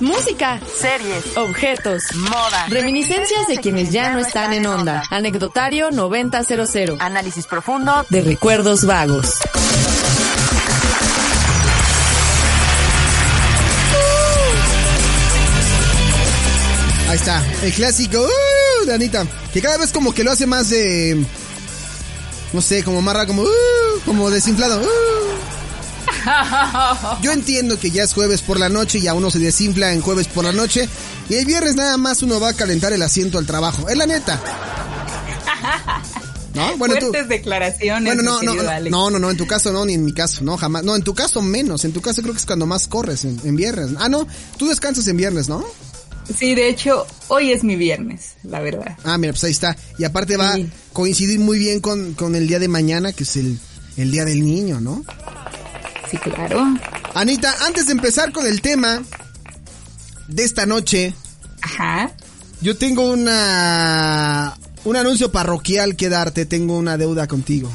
Música, series, objetos, moda, reminiscencias de quienes ya no están en onda. Anecdotario 9000. análisis profundo de recuerdos vagos. Ahí está, el clásico uh, de Anita, que cada vez como que lo hace más de no sé, como marra como uh, como desinflado. Uh. Yo entiendo que ya es jueves por la noche y a uno se desinfla en jueves por la noche y el viernes nada más uno va a calentar el asiento al trabajo. Es la neta. ¿No? Bueno, Fuertes declaraciones. Bueno, no, no, no, no, no, en tu caso no, ni en mi caso, no, jamás. No, en tu caso menos. En tu caso creo que es cuando más corres, en, viernes. Ah, no, tú descansas en viernes, ¿no? Sí, de hecho, hoy es mi viernes, la verdad. Ah, mira, pues ahí está. Y aparte va a coincidir muy bien con, con el día de mañana, que es el, el día del niño, ¿no? Sí, claro. Anita, antes de empezar con el tema de esta noche. Ajá. Yo tengo una un anuncio parroquial que darte, tengo una deuda contigo.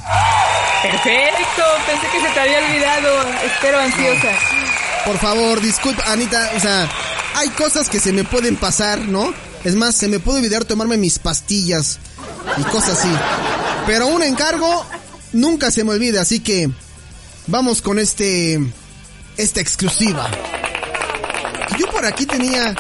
Perfecto, pensé que se te había olvidado, espero ansiosa. Por favor, disculpa, Anita, o sea, hay cosas que se me pueden pasar, ¿no? Es más, se me puede olvidar tomarme mis pastillas y cosas así. Pero un encargo nunca se me olvida, así que vamos con este esta exclusiva. Yo por aquí tenía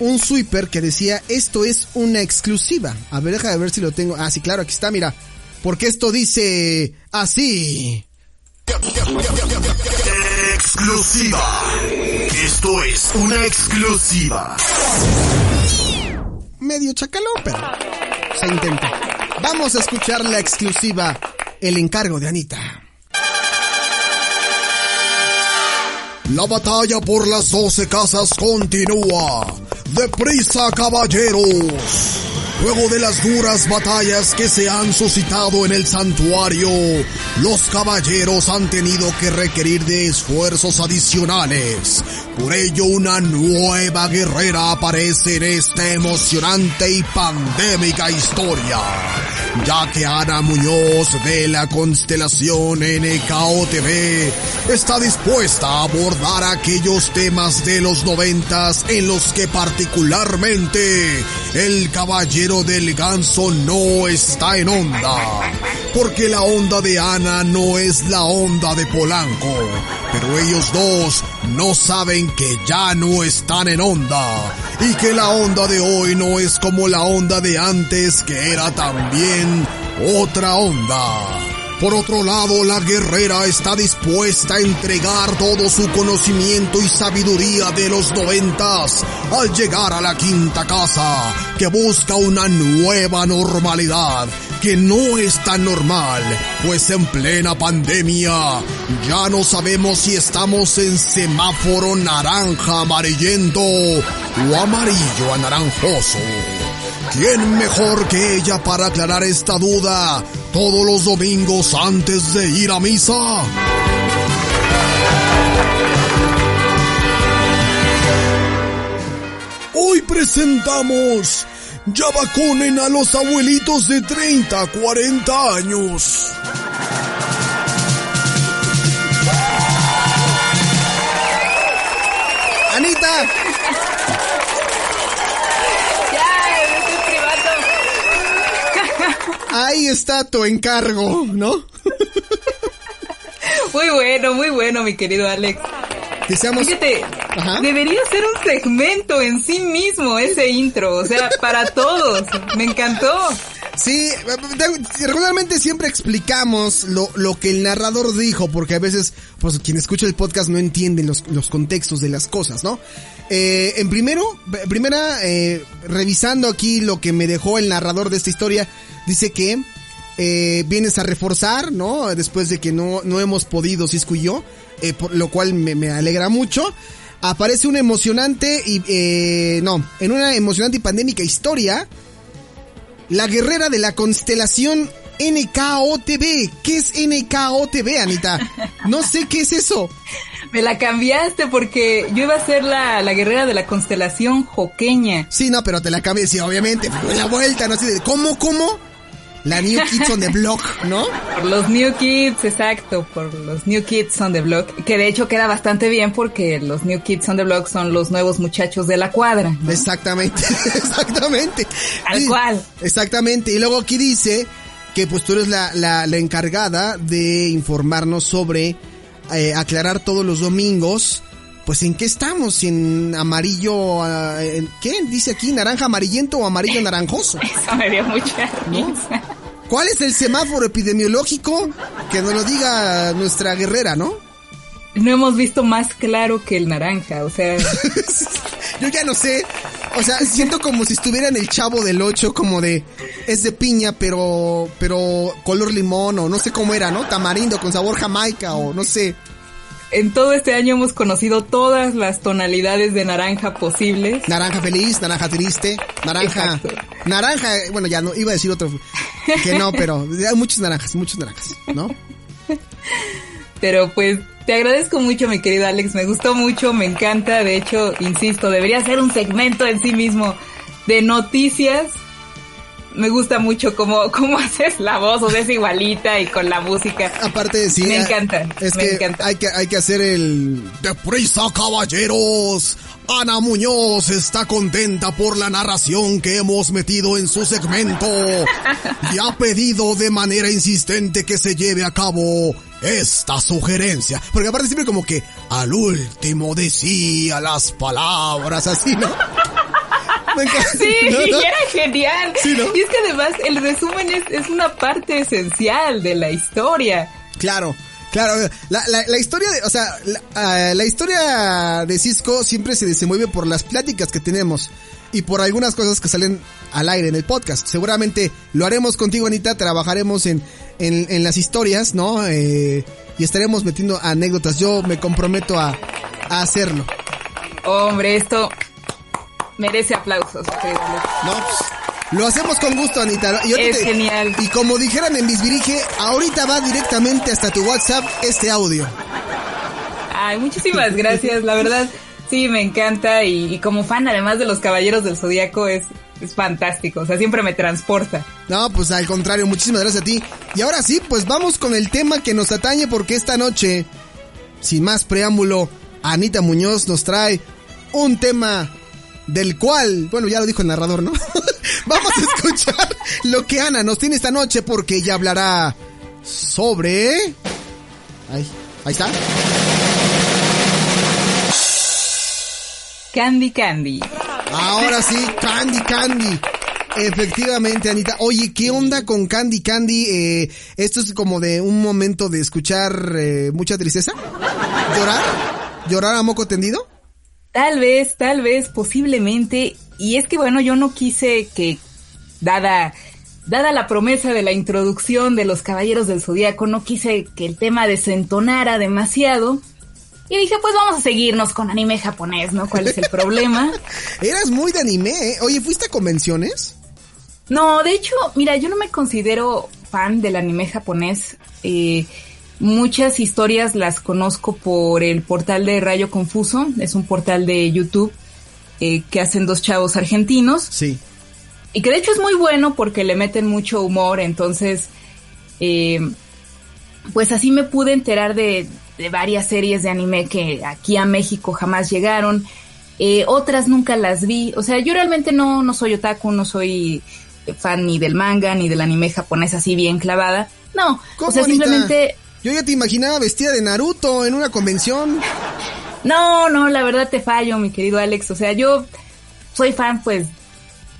un sweeper que decía, esto es una exclusiva. A ver, deja de ver si lo tengo. Ah, sí, claro, aquí está, mira. Porque esto dice así. Exclusiva. Esto es una exclusiva. Medio chacalón, pero se intenta. Vamos a escuchar la exclusiva, el encargo de Anita. La batalla por las doce casas continúa. ¡Deprisa, caballeros! Luego de las duras batallas que se han suscitado en el santuario, los caballeros han tenido que requerir de esfuerzos adicionales. Por ello una nueva guerrera aparece en esta emocionante y pandémica historia ya que Ana Muñoz de la constelación NKOTV está dispuesta a abordar aquellos temas de los noventas en los que particularmente el caballero del ganso no está en onda. Porque la onda de Ana no es la onda de Polanco, pero ellos dos no saben que ya no están en onda y que la onda de hoy no es como la onda de antes que era también otra onda. Por otro lado, la guerrera está dispuesta a entregar todo su conocimiento y sabiduría de los noventas al llegar a la quinta casa, que busca una nueva normalidad, que no es tan normal, pues en plena pandemia ya no sabemos si estamos en semáforo naranja amarillento o amarillo anaranjoso. ¿Quién mejor que ella para aclarar esta duda todos los domingos antes de ir a misa? Hoy presentamos Ya vacunen a los abuelitos de 30, 40 años. Anita, Ahí está tu encargo, ¿no? Muy bueno, muy bueno, mi querido Alex. Fíjate, debería ser un segmento en sí mismo ese intro, o sea, para todos. Me encantó. Sí, regularmente siempre explicamos lo, lo que el narrador dijo, porque a veces, pues quien escucha el podcast no entiende los, los contextos de las cosas, ¿no? Eh, en primero, primera, eh, revisando aquí lo que me dejó el narrador de esta historia, dice que eh, vienes a reforzar, ¿no? Después de que no, no hemos podido, Cisco y yo, eh, por lo cual me, me, alegra mucho. Aparece una emocionante y, eh, no, en una emocionante y pandémica historia, la guerrera de la constelación NKOTB. ¿Qué es NKOTB, Anita? No sé qué es eso. Me la cambiaste porque yo iba a ser la, la guerrera de la constelación joqueña. Sí, no, pero te la cambié, sí, obviamente. la vuelta, no sé, ¿cómo, cómo? La New Kids on the Block, ¿no? Por los New Kids, exacto, por los New Kids on the Block, que de hecho queda bastante bien porque los New Kids on the Block son los nuevos muchachos de la cuadra. Exactamente, exactamente. Al cual. Exactamente, y luego aquí dice que pues tú eres la, la, la encargada de informarnos sobre eh, aclarar todos los domingos pues en qué estamos, en amarillo, ah, ¿qué? Dice aquí, naranja amarillento o amarillo naranjoso. Eso me dio mucha risa. ¿Cuál es el semáforo epidemiológico? Que nos lo diga nuestra guerrera, ¿no? No hemos visto más claro que el naranja, o sea... Yo ya no sé, o sea, siento como si estuviera en el chavo del 8, como de... Es de piña, pero... Pero color limón, o no sé cómo era, ¿no? Tamarindo con sabor jamaica, o no sé en todo este año hemos conocido todas las tonalidades de naranja posibles. Naranja feliz, naranja triste, naranja... Naranja, bueno, ya no, iba a decir otro, que no, pero hay muchas naranjas, muchas naranjas, ¿no? Pero pues te agradezco mucho, mi querido Alex, me gustó mucho, me encanta, de hecho, insisto, debería ser un segmento en sí mismo de noticias me gusta mucho cómo, cómo haces la voz, o sea, es igualita y con la música. Aparte de sí. Me encanta. Es me que, encanta. Hay que hay que hacer el Deprisa caballeros. Ana Muñoz está contenta por la narración que hemos metido en su segmento y ha pedido de manera insistente que se lleve a cabo esta sugerencia. Porque aparte siempre como que al último decía las palabras así, ¿no? Sí, y era genial. Y es que además el resumen es, es una parte esencial de la historia. Claro. Claro, la, la, la, historia de, o sea, la, uh, la, historia de Cisco siempre se desenvuelve por las pláticas que tenemos y por algunas cosas que salen al aire en el podcast. Seguramente lo haremos contigo, Anita, trabajaremos en, en, en las historias, ¿no? Eh, y estaremos metiendo anécdotas. Yo me comprometo a, a hacerlo. Hombre, esto merece aplausos. No, pues, lo hacemos con gusto, Anita. Es genial. Y como dijeran en Bisbirige, ahorita va directamente hasta tu WhatsApp este audio. Ay, muchísimas gracias, la verdad. Sí, me encanta y, como fan además de los Caballeros del Zodíaco es, es fantástico, o sea, siempre me transporta. No, pues al contrario, muchísimas gracias a ti. Y ahora sí, pues vamos con el tema que nos atañe porque esta noche, sin más preámbulo, Anita Muñoz nos trae un tema del cual, bueno, ya lo dijo el narrador, ¿no? Vamos a escuchar lo que Ana nos tiene esta noche porque ella hablará sobre... Ahí, ahí está. Candy Candy. Ahora sí, Candy Candy. Efectivamente, Anita. Oye, ¿qué onda con Candy Candy? Eh, ¿Esto es como de un momento de escuchar eh, mucha tristeza? ¿Llorar? ¿Llorar a moco tendido? Tal vez, tal vez, posiblemente. Y es que bueno, yo no quise que, dada, dada la promesa de la introducción de los Caballeros del Zodíaco, no quise que el tema desentonara demasiado. Y dije, pues vamos a seguirnos con anime japonés, ¿no? ¿Cuál es el problema? Eras muy de anime, ¿eh? Oye, ¿fuiste a convenciones? No, de hecho, mira, yo no me considero fan del anime japonés. Eh, Muchas historias las conozco por el portal de Rayo Confuso, es un portal de YouTube eh, que hacen dos chavos argentinos. Sí. Y que de hecho es muy bueno porque le meten mucho humor, entonces, eh, pues así me pude enterar de, de, varias series de anime que aquí a México jamás llegaron. Eh, otras nunca las vi, o sea, yo realmente no, no soy otaku, no soy fan ni del manga ni del anime japonés así bien clavada. No, o sea, simplemente yo ya te imaginaba vestida de Naruto en una convención. No, no, la verdad te fallo, mi querido Alex. O sea, yo soy fan, pues,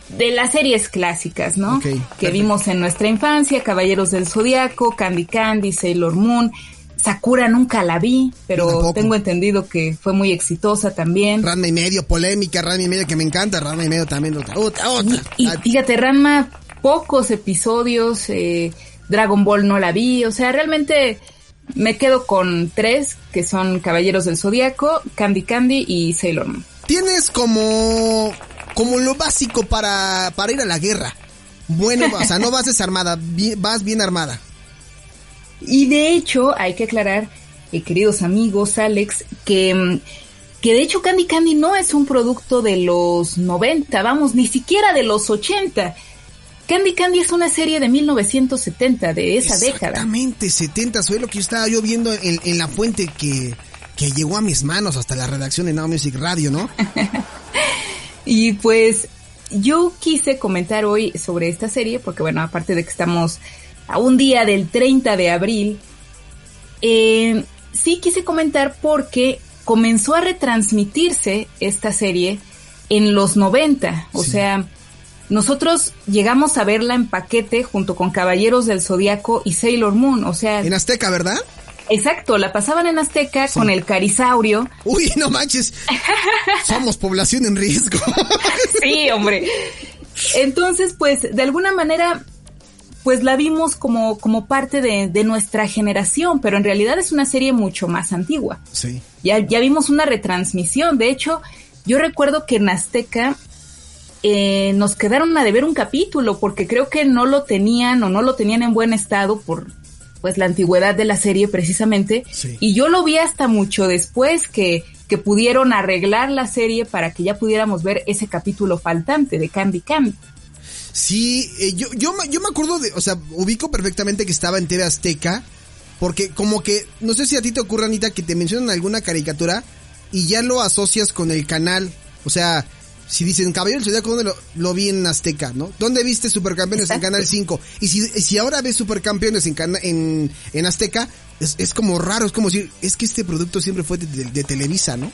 de las series clásicas, ¿no? que vimos en nuestra infancia, Caballeros del Zodiaco, Candy Candy, Sailor Moon. Sakura nunca la vi, pero tengo entendido que fue muy exitosa también. Ranma y medio, polémica, Ranma y medio que me encanta, Ranma y medio también otra, otra, otra. Y, fíjate, Ranma, pocos episodios, eh, Dragon Ball no la vi, o sea, realmente me quedo con tres, que son Caballeros del Zodíaco, Candy Candy y Sailor Moon. Tienes como, como lo básico para, para ir a la guerra. Bueno, o sea, no vas desarmada, vas bien armada. Y de hecho, hay que aclarar, eh, queridos amigos, Alex, que, mm, que de hecho Candy Candy no es un producto de los 90, vamos, ni siquiera de los 80. Candy Candy es una serie de 1970, de esa década. Exactamente, 70, fue lo que yo estaba yo viendo en, en la fuente que, que llegó a mis manos hasta la redacción de Now Music Radio, ¿no? y pues yo quise comentar hoy sobre esta serie, porque bueno, aparte de que estamos a un día del 30 de abril, eh, sí quise comentar porque comenzó a retransmitirse esta serie en los 90, o sea, nosotros llegamos a verla en paquete junto con Caballeros del Zodiaco y Sailor Moon, o sea... En Azteca, ¿verdad? Exacto, la pasaban en Azteca con el Carisaurio. Uy, no manches. Somos población en riesgo. sí, hombre. Entonces, pues, de alguna manera, pues la vimos como, como parte de, de, nuestra generación, pero en realidad es una serie mucho más antigua. Sí. Ya, ya vimos una retransmisión. De hecho, yo recuerdo que en Azteca eh, nos quedaron a deber un capítulo porque creo que no lo tenían o no lo tenían en buen estado por pues la antigüedad de la serie precisamente. Sí. Y yo lo vi hasta mucho después que, que pudieron arreglar la serie para que ya pudiéramos ver ese capítulo faltante de Candy Candy. Sí, eh, yo, yo, yo me acuerdo de, o sea, ubico perfectamente que estaba en TV Azteca, porque como que, no sé si a ti te ocurre, Anita, que te mencionan alguna caricatura y ya lo asocias con el canal, o sea, si dicen Caballero del ¿dónde lo, lo, vi en Azteca, no? ¿Dónde viste Supercampeones Exacto. en Canal 5? Y si, si ahora ves Supercampeones en, en, en Azteca, es, es, como raro, es como decir, es que este producto siempre fue de, de, de Televisa, ¿no?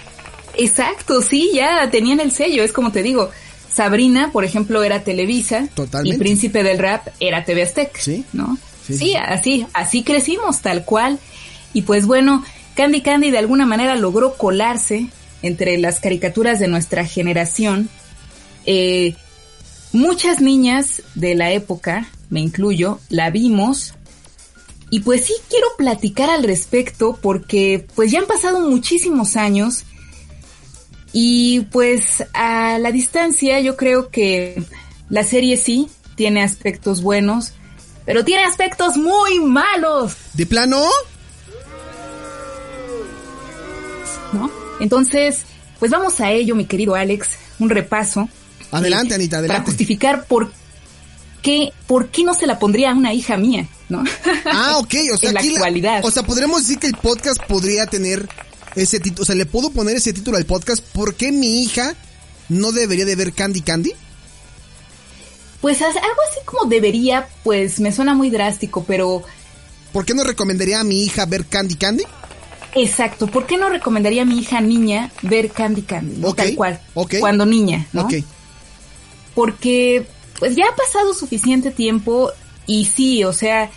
Exacto, sí, ya tenían el sello, es como te digo, Sabrina, por ejemplo, era Televisa. Totalmente. Y Príncipe del Rap era TV Azteca. Sí. ¿No? Sí, sí, así, así crecimos, tal cual. Y pues bueno, Candy Candy de alguna manera logró colarse entre las caricaturas de nuestra generación. Eh, muchas niñas de la época, me incluyo, la vimos. Y pues sí quiero platicar al respecto porque pues ya han pasado muchísimos años y pues a la distancia yo creo que la serie sí tiene aspectos buenos, pero tiene aspectos muy malos. ¿De plano? ¿No? Entonces, pues vamos a ello, mi querido Alex, un repaso. Adelante, eh, Anita, adelante. Para justificar por qué, por qué no se la pondría a una hija mía, ¿no? Ah, ok, o sea, en la actualidad. La, o sea, podríamos decir que el podcast podría tener ese título, o sea, le puedo poner ese título al podcast, ¿por qué mi hija no debería de ver Candy Candy? Pues algo así como debería, pues me suena muy drástico, pero... ¿Por qué no recomendaría a mi hija ver Candy Candy? Exacto, ¿por qué no recomendaría a mi hija niña ver Candy Candy? Tal cual. okay. Cuando niña, ¿no? Porque pues ya ha pasado suficiente tiempo y sí, o sea,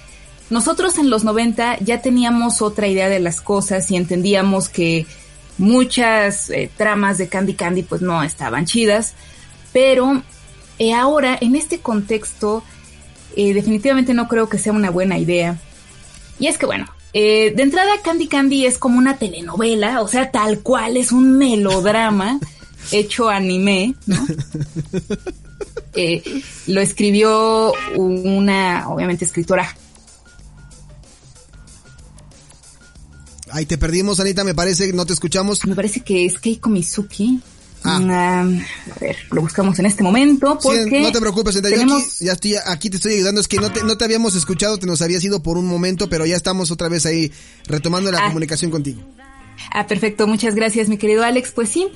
nosotros en los 90 ya teníamos otra idea de las cosas y entendíamos que muchas eh, tramas de Candy Candy pues no estaban chidas, pero eh, ahora en este contexto eh, definitivamente no creo que sea una buena idea. Y es que bueno, eh, de entrada Candy Candy es como una telenovela, o sea, tal cual es un melodrama hecho anime, ¿no? Eh, lo escribió una, obviamente, escritora. Ahí te perdimos, Anita, me parece, no te escuchamos. Me parece que es Keiko Mizuki. Ah. A ver, lo buscamos en este momento porque... Sí, no te preocupes, tenemos... aquí, ya estoy, aquí te estoy ayudando, es que no te, no te habíamos escuchado, te nos habías ido por un momento, pero ya estamos otra vez ahí retomando la ah. comunicación contigo. Ah, perfecto, muchas gracias, mi querido Alex. Pues sí,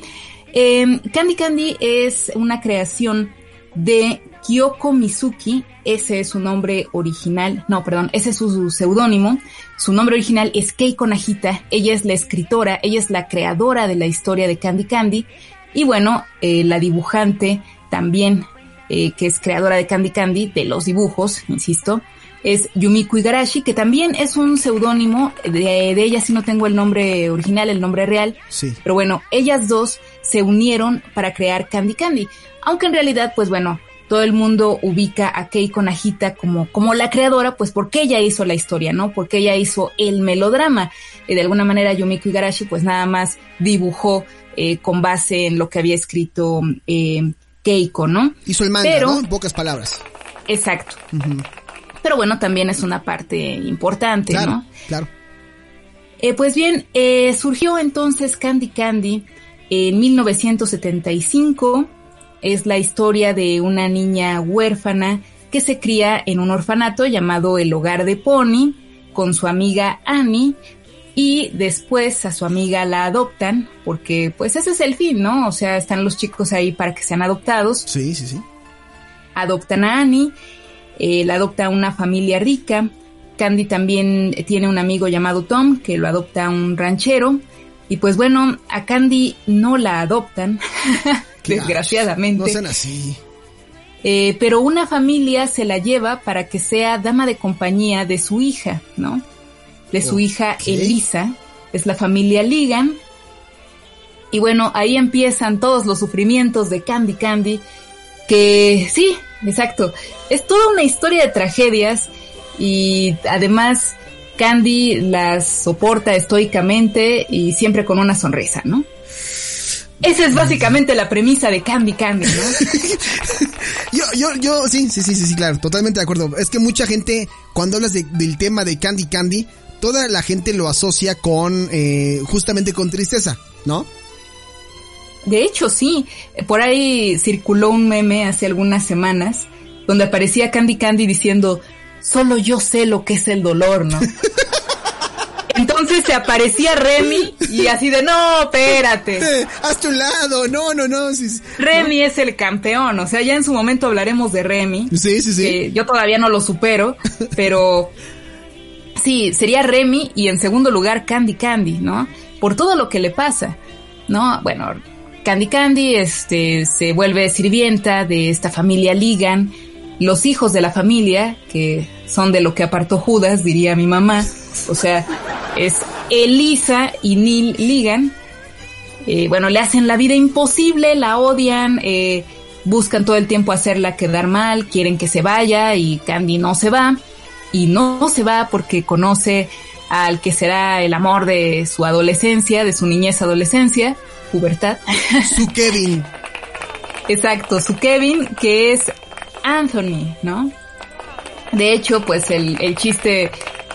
eh, Candy Candy es una creación de Kyoko Mizuki, ese es su nombre original, no, perdón, ese es su seudónimo, su nombre original es Keiko Najita, ella es la escritora, ella es la creadora de la historia de Candy Candy, y bueno, eh, la dibujante también, eh, que es creadora de Candy Candy, de los dibujos, insisto, es Yumiko Igarashi, que también es un seudónimo, de, de ella sí no tengo el nombre original, el nombre real, sí. pero bueno, ellas dos se unieron para crear Candy Candy, aunque en realidad, pues bueno, todo el mundo ubica a Keiko Najita como, como la creadora, pues porque ella hizo la historia, ¿no? Porque ella hizo el melodrama. Y de alguna manera Yumiko Igarashi pues nada más dibujó eh, con base en lo que había escrito eh, Keiko, ¿no? Hizo el manga, Pero, ¿no? En pocas palabras. Exacto. Uh -huh. Pero bueno, también es una parte importante, claro, ¿no? Claro. Eh, pues bien, eh, surgió entonces Candy Candy en 1975 es la historia de una niña huérfana que se cría en un orfanato llamado el Hogar de Pony con su amiga Annie y después a su amiga la adoptan porque pues ese es el fin, ¿no? O sea, están los chicos ahí para que sean adoptados. Sí, sí, sí. Adoptan a Annie, eh, la adopta una familia rica. Candy también tiene un amigo llamado Tom que lo adopta un ranchero. Y pues bueno, a Candy no la adoptan, desgraciadamente. No sean así. Eh, pero una familia se la lleva para que sea dama de compañía de su hija, ¿no? De su hija Elisa. Es la familia Ligan. Y bueno, ahí empiezan todos los sufrimientos de Candy Candy, que sí, exacto, es toda una historia de tragedias y además Candy las soporta estoicamente y siempre con una sonrisa, ¿no? Esa es básicamente la premisa de Candy Candy, ¿no? yo, yo, yo, sí, sí, sí, sí, claro, totalmente de acuerdo. Es que mucha gente, cuando hablas del tema de Candy Candy, toda la gente lo asocia con, eh, justamente con tristeza, ¿no? De hecho, sí. Por ahí circuló un meme hace algunas semanas donde aparecía Candy Candy diciendo, solo yo sé lo que es el dolor, ¿no? Entonces se aparecía Remy y así de, no, espérate. Eh, hazte un lado, no, no, no. Remy es el campeón, o sea, ya en su momento hablaremos de Remy. Sí, sí, sí. yo todavía no lo supero, pero sí, sería Remy y en segundo lugar Candy Candy, ¿no? Por todo lo que le pasa, ¿no? Bueno, Candy Candy este, se vuelve sirvienta de esta familia Ligan, los hijos de la familia, que son de lo que apartó Judas, diría mi mamá, o sea, es Elisa y Neil Ligan. Eh, bueno, le hacen la vida imposible, la odian, eh, buscan todo el tiempo hacerla quedar mal, quieren que se vaya y Candy no se va. Y no se va porque conoce al que será el amor de su adolescencia, de su niñez adolescencia, pubertad. Su Kevin. Exacto, su Kevin, que es Anthony, ¿no? De hecho, pues el, el chiste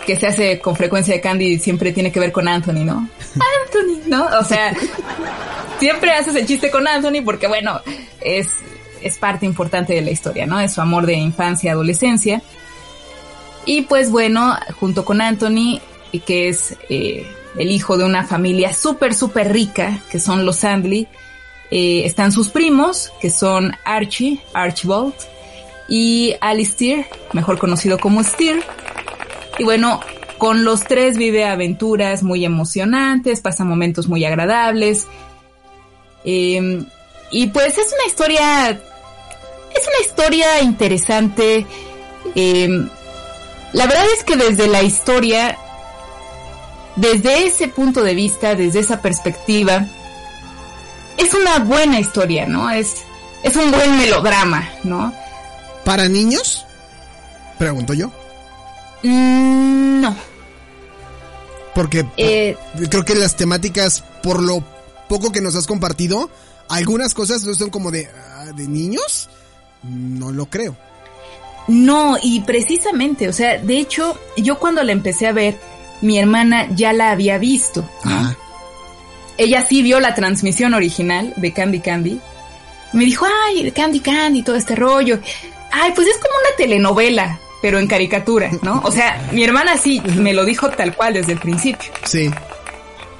que se hace con frecuencia de Candy siempre tiene que ver con Anthony, ¿no? Anthony, ¿no? O sea, siempre haces el chiste con Anthony porque, bueno, es, es parte importante de la historia, ¿no? Es su amor de infancia, adolescencia. Y pues bueno, junto con Anthony, que es eh, el hijo de una familia súper, súper rica, que son los Sandley, eh, están sus primos, que son Archie, Archibald, y Alistair, mejor conocido como Steer. Y bueno, con los tres vive aventuras muy emocionantes, pasa momentos muy agradables. Em, y pues es una historia, es una historia interesante. Em, la verdad es que desde la historia, desde ese punto de vista, desde esa perspectiva, es una buena historia, ¿no? Es, es un buen melodrama, ¿no? ¿Para niños? Pregunto yo. Mm, no. Porque eh, creo que las temáticas, por lo poco que nos has compartido, algunas cosas son como de, ah, de niños. No lo creo. No, y precisamente, o sea, de hecho, yo cuando la empecé a ver, mi hermana ya la había visto. Ella sí vio la transmisión original de Candy Candy. Me dijo, ay, Candy Candy, todo este rollo. Ay, pues es como una telenovela, pero en caricatura, ¿no? O sea, mi hermana sí me lo dijo tal cual desde el principio. Sí.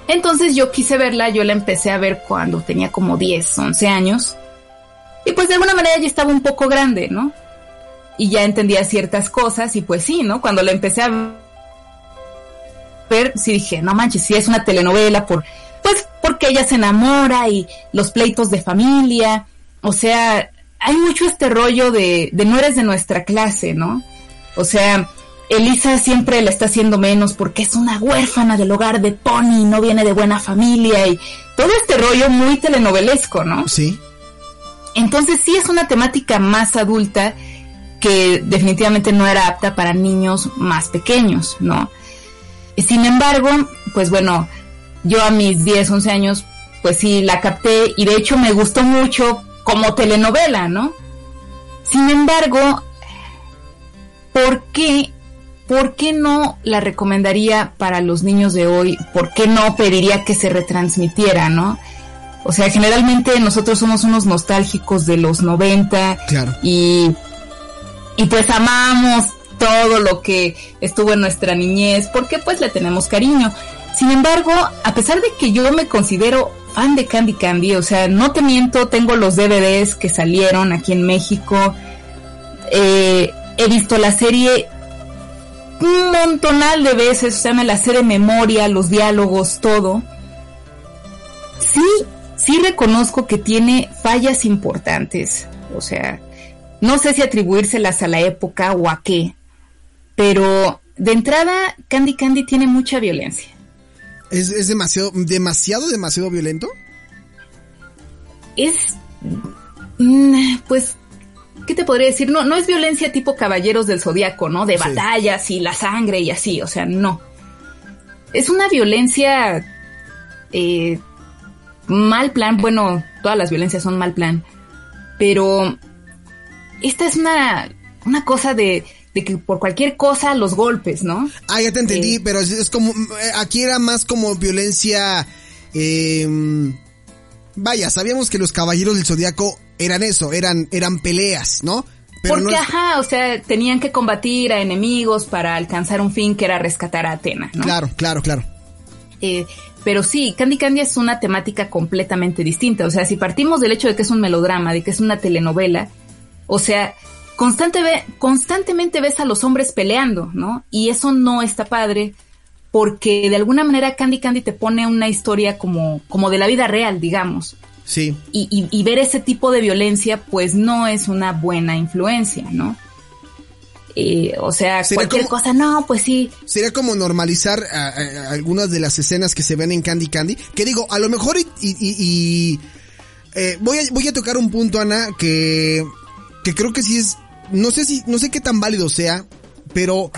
Entonces yo quise verla, yo la empecé a ver cuando tenía como 10, 11 años. Y pues de alguna manera ya estaba un poco grande, ¿no? Y ya entendía ciertas cosas y pues sí, ¿no? Cuando la empecé a ver, sí dije, no manches, sí es una telenovela por, pues porque ella se enamora y los pleitos de familia. O sea, hay mucho este rollo de, de no eres de nuestra clase, ¿no? O sea, Elisa siempre la está haciendo menos porque es una huérfana del hogar de Pony, no viene de buena familia y todo este rollo muy telenovelesco, ¿no? Sí. Entonces sí es una temática más adulta que definitivamente no era apta para niños más pequeños, ¿no? Sin embargo, pues bueno, yo a mis 10, 11 años, pues sí la capté y de hecho me gustó mucho como telenovela, ¿no? Sin embargo, ¿por qué, ¿por qué no la recomendaría para los niños de hoy? ¿Por qué no pediría que se retransmitiera, no? O sea, generalmente nosotros somos unos nostálgicos de los 90 claro. y y pues amamos todo lo que estuvo en nuestra niñez, porque pues le tenemos cariño. Sin embargo, a pesar de que yo me considero fan de Candy Candy, o sea, no te miento, tengo los DVDs que salieron aquí en México, eh, he visto la serie un montonal de veces, o sea, me la sé de memoria, los diálogos, todo. Sí, sí reconozco que tiene fallas importantes, o sea, no sé si atribuírselas a la época o a qué, pero de entrada Candy Candy tiene mucha violencia. ¿Es, demasiado, demasiado, demasiado violento? Es, mm, pues, ¿qué te podría decir? No, no es violencia tipo caballeros del zodiaco, ¿no? De batallas y la sangre y así, o sea, no. Es una violencia eh, mal plan, bueno, todas las violencias son mal plan, pero esta es una, una cosa de de que por cualquier cosa los golpes, ¿no? Ah, ya te entendí, pero es, como, eh, aquí era más como violencia, eh, vaya, sabíamos que los caballeros del zodiaco eran eso, eran, eran peleas, ¿no? Porque, ajá, o sea, tenían que combatir a enemigos para alcanzar un fin que era rescatar a Atena, ¿no? Claro, claro, claro. Eh, pero sí, Candy Candy es una temática completamente distinta. O sea, si partimos del hecho de que es un melodrama, de que es una telenovela, o sea, constantemente ves a los hombres peleando, ¿no? Y eso no está padre porque de alguna manera Candy Candy te pone una historia como, como de la vida real, digamos. Sí. Y, ver ese tipo de violencia, pues no es una buena influencia, ¿no? Eh, o sea, cualquier cosa, no, pues sí. Sería como normalizar algunas de las escenas que se ven en Candy Candy. Que digo, a lo mejor y, eh, voy, a, voy a tocar un punto, Ana, que, que creo que sí es no sé si, no sé qué tan válido sea, pero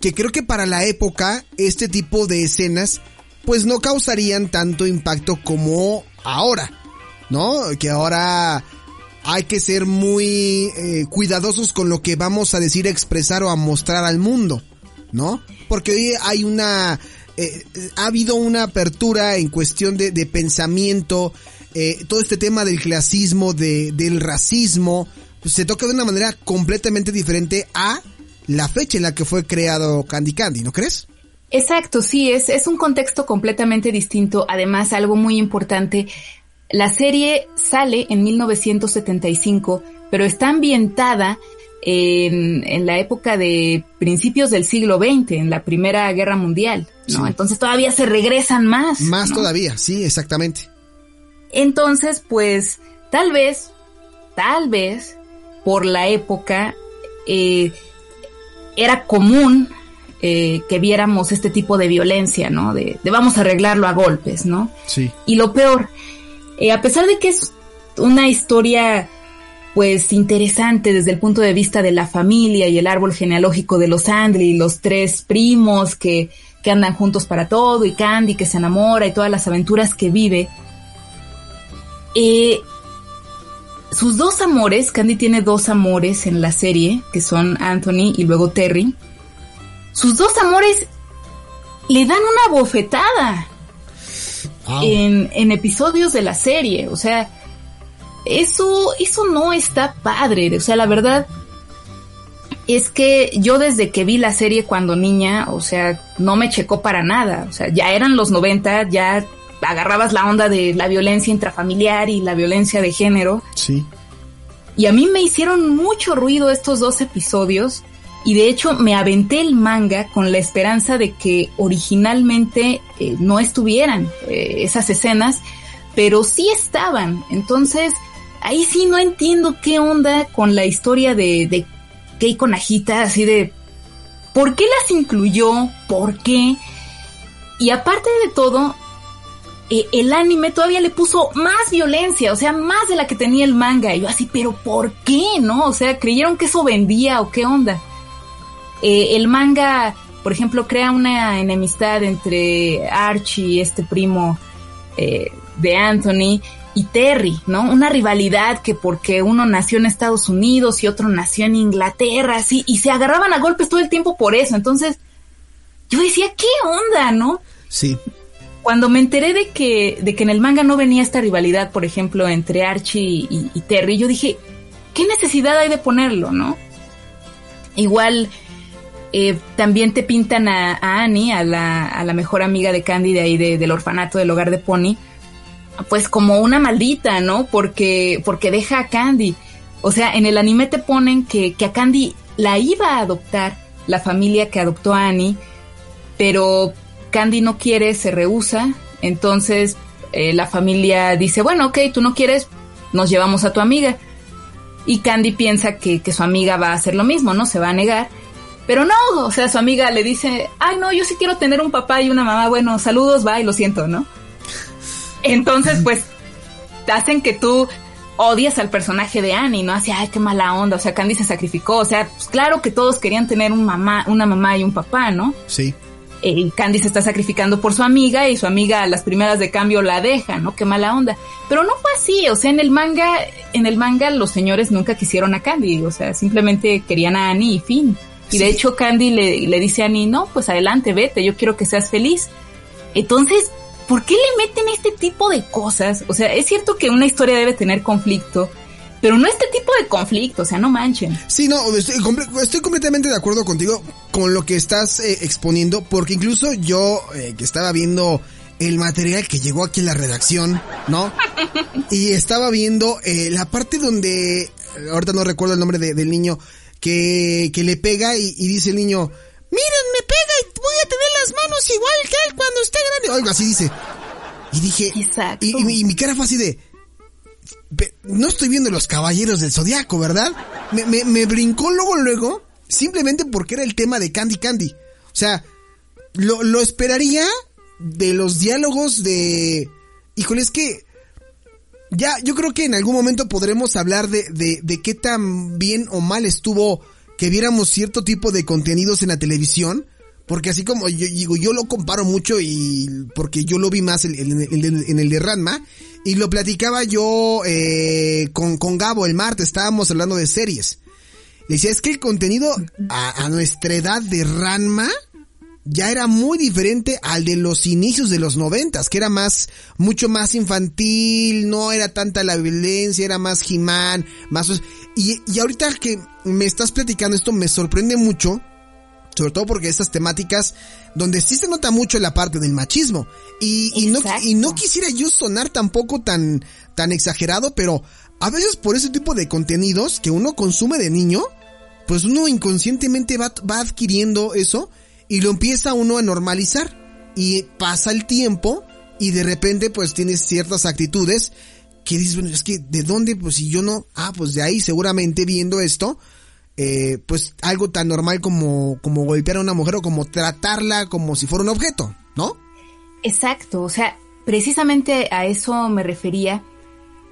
que creo que para la época este tipo de escenas pues no causarían tanto impacto como ahora, ¿no? Que ahora hay que ser muy eh, cuidadosos con lo que vamos a decir, expresar o a mostrar al mundo, ¿no? Porque hoy hay una, eh, ha habido una apertura en cuestión de, de pensamiento, eh, todo este tema del clasismo, de, del racismo, se toca de una manera completamente diferente a la fecha en la que fue creado Candy Candy, ¿no crees? Exacto, sí, es, es un contexto completamente distinto. Además, algo muy importante, la serie sale en 1975, pero está ambientada en, en, la época de principios del siglo XX, en la Primera Guerra Mundial, ¿no? Entonces todavía se regresan más. Más todavía, sí, exactamente. Entonces, pues, tal vez, tal vez, por la época eh, era común eh, que viéramos este tipo de violencia, ¿no? De, vamos a arreglarlo a golpes, ¿no? Sí. Y lo peor, eh, a pesar de que es una historia pues interesante desde el punto de vista de la familia y el árbol genealógico de los Andri, los tres primos que, que andan juntos para todo y Candy que se enamora y todas las aventuras que vive, eh, sus dos amores, Candy tiene dos amores en la serie, que son Anthony y luego Terry. Sus dos amores le dan una bofetada en, en, episodios de la serie. O sea, eso, eso no está padre. O sea, la verdad es que yo desde que vi la serie cuando niña, o sea, no me checó para nada. O sea, ya eran los 90, ya agarrabas la onda de la violencia intrafamiliar y la violencia de género. Sí. Y a mí me hicieron mucho ruido estos dos episodios y de hecho me aventé el manga con la esperanza de que originalmente eh, no estuvieran eh, esas escenas, pero sí estaban. Entonces, ahí sí no entiendo qué onda con la historia de, de Keiko Najita, así de ¿por qué las incluyó? ¿Por qué? Y aparte de todo, eh, el anime todavía le puso más violencia, o sea, más de la que tenía el manga. Y yo así, pero ¿por qué? ¿No? O sea, ¿creyeron que eso vendía o qué onda? Eh, el manga, por ejemplo, crea una enemistad entre Archie, este primo eh, de Anthony, y Terry, ¿no? Una rivalidad que porque uno nació en Estados Unidos y otro nació en Inglaterra, así, y se agarraban a golpes todo el tiempo por eso. Entonces, yo decía, ¿qué onda, no? Sí cuando me enteré de que, de que en el manga no venía esta rivalidad, por ejemplo, entre Archie y, Terry, yo dije, ¿qué necesidad hay de ponerlo, no? Igual eh, también te pintan a, Annie, a la, a la, mejor amiga de Candy de ahí del orfanato del hogar de Pony, pues como una maldita, ¿no? Porque, porque deja a Candy. O sea, en el anime te ponen que, que a Candy la iba a adoptar la familia que adoptó a Annie, pero Candy no quiere, se rehúsa, entonces eh, la familia dice, bueno, ok, tú no quieres, nos llevamos a tu amiga. Y Candy piensa que, su amiga va a hacer lo mismo, ¿no? Se va a negar. Pero no, o sea, su amiga le dice, ay, no, yo sí quiero tener un papá y una mamá, bueno, saludos, y lo siento, ¿no? Entonces, pues, hacen que tú odias al personaje de Annie, ¿no? Así, ay, qué mala onda, o sea, Candy se sacrificó, o sea, pues claro que todos querían tener un mamá, una mamá y un papá, ¿no? Sí. Eh, Candy se está sacrificando por su amiga y su amiga a las primeras de cambio la deja, ¿no? Qué mala onda. Pero no fue así, o sea, en el manga, en el manga los señores nunca quisieron a Candy, o sea, simplemente querían a Annie y fin. Y de hecho Candy le, le dice a Annie, no, pues adelante, vete, yo quiero que seas feliz. Entonces, ¿por qué le meten este tipo de cosas? O sea, es cierto que una historia debe tener conflicto, pero no este tipo de conflicto, o sea, no manchen. Sí, no, estoy, estoy completamente de acuerdo contigo con lo que estás eh, exponiendo, porque incluso yo eh, que estaba viendo el material que llegó aquí en la redacción, ¿no? y estaba viendo eh, la parte donde, ahorita no recuerdo el nombre del niño, que, que le pega y, dice el niño, miren, me pega y voy a tener las manos igual que él cuando esté grande. O algo así dice. Y dije, y, mi cara fue así de, no estoy viendo los caballeros del zodiaco, ¿verdad? Me, me, me, brincó luego, luego, simplemente porque era el tema de Candy Candy. O sea, lo, lo esperaría de los diálogos de... Híjole, es que ya, yo creo que en algún momento podremos hablar de, de, de qué tan bien o mal estuvo que viéramos cierto tipo de contenidos en la televisión. Porque así como yo digo, yo lo comparo mucho y porque yo lo vi más en, el de Ranma y lo platicaba yo eh, con, con Gabo el martes, estábamos hablando de series. Decía, es que el contenido a, a nuestra edad de Ranma ya era muy diferente al de los inicios de los noventas, que era más, mucho más infantil, no era tanta la violencia, era más Jimán, más... Y, y ahorita que me estás platicando esto me sorprende mucho, sobre todo porque estas temáticas donde sí se nota mucho la parte del machismo. Y, y no y no quisiera yo sonar tampoco tan tan exagerado pero a veces por ese tipo de contenidos que uno consume de niño pues uno inconscientemente va, va adquiriendo eso y lo empieza uno a normalizar. Y pasa el tiempo y de repente pues tienes ciertas actitudes que dices, bueno, es que de dónde, pues si yo no, ah, pues de ahí seguramente viendo esto, eh, pues algo tan normal como, como golpear a una mujer o como tratarla como si fuera un objeto, ¿no? Exacto, o sea, precisamente a eso me refería,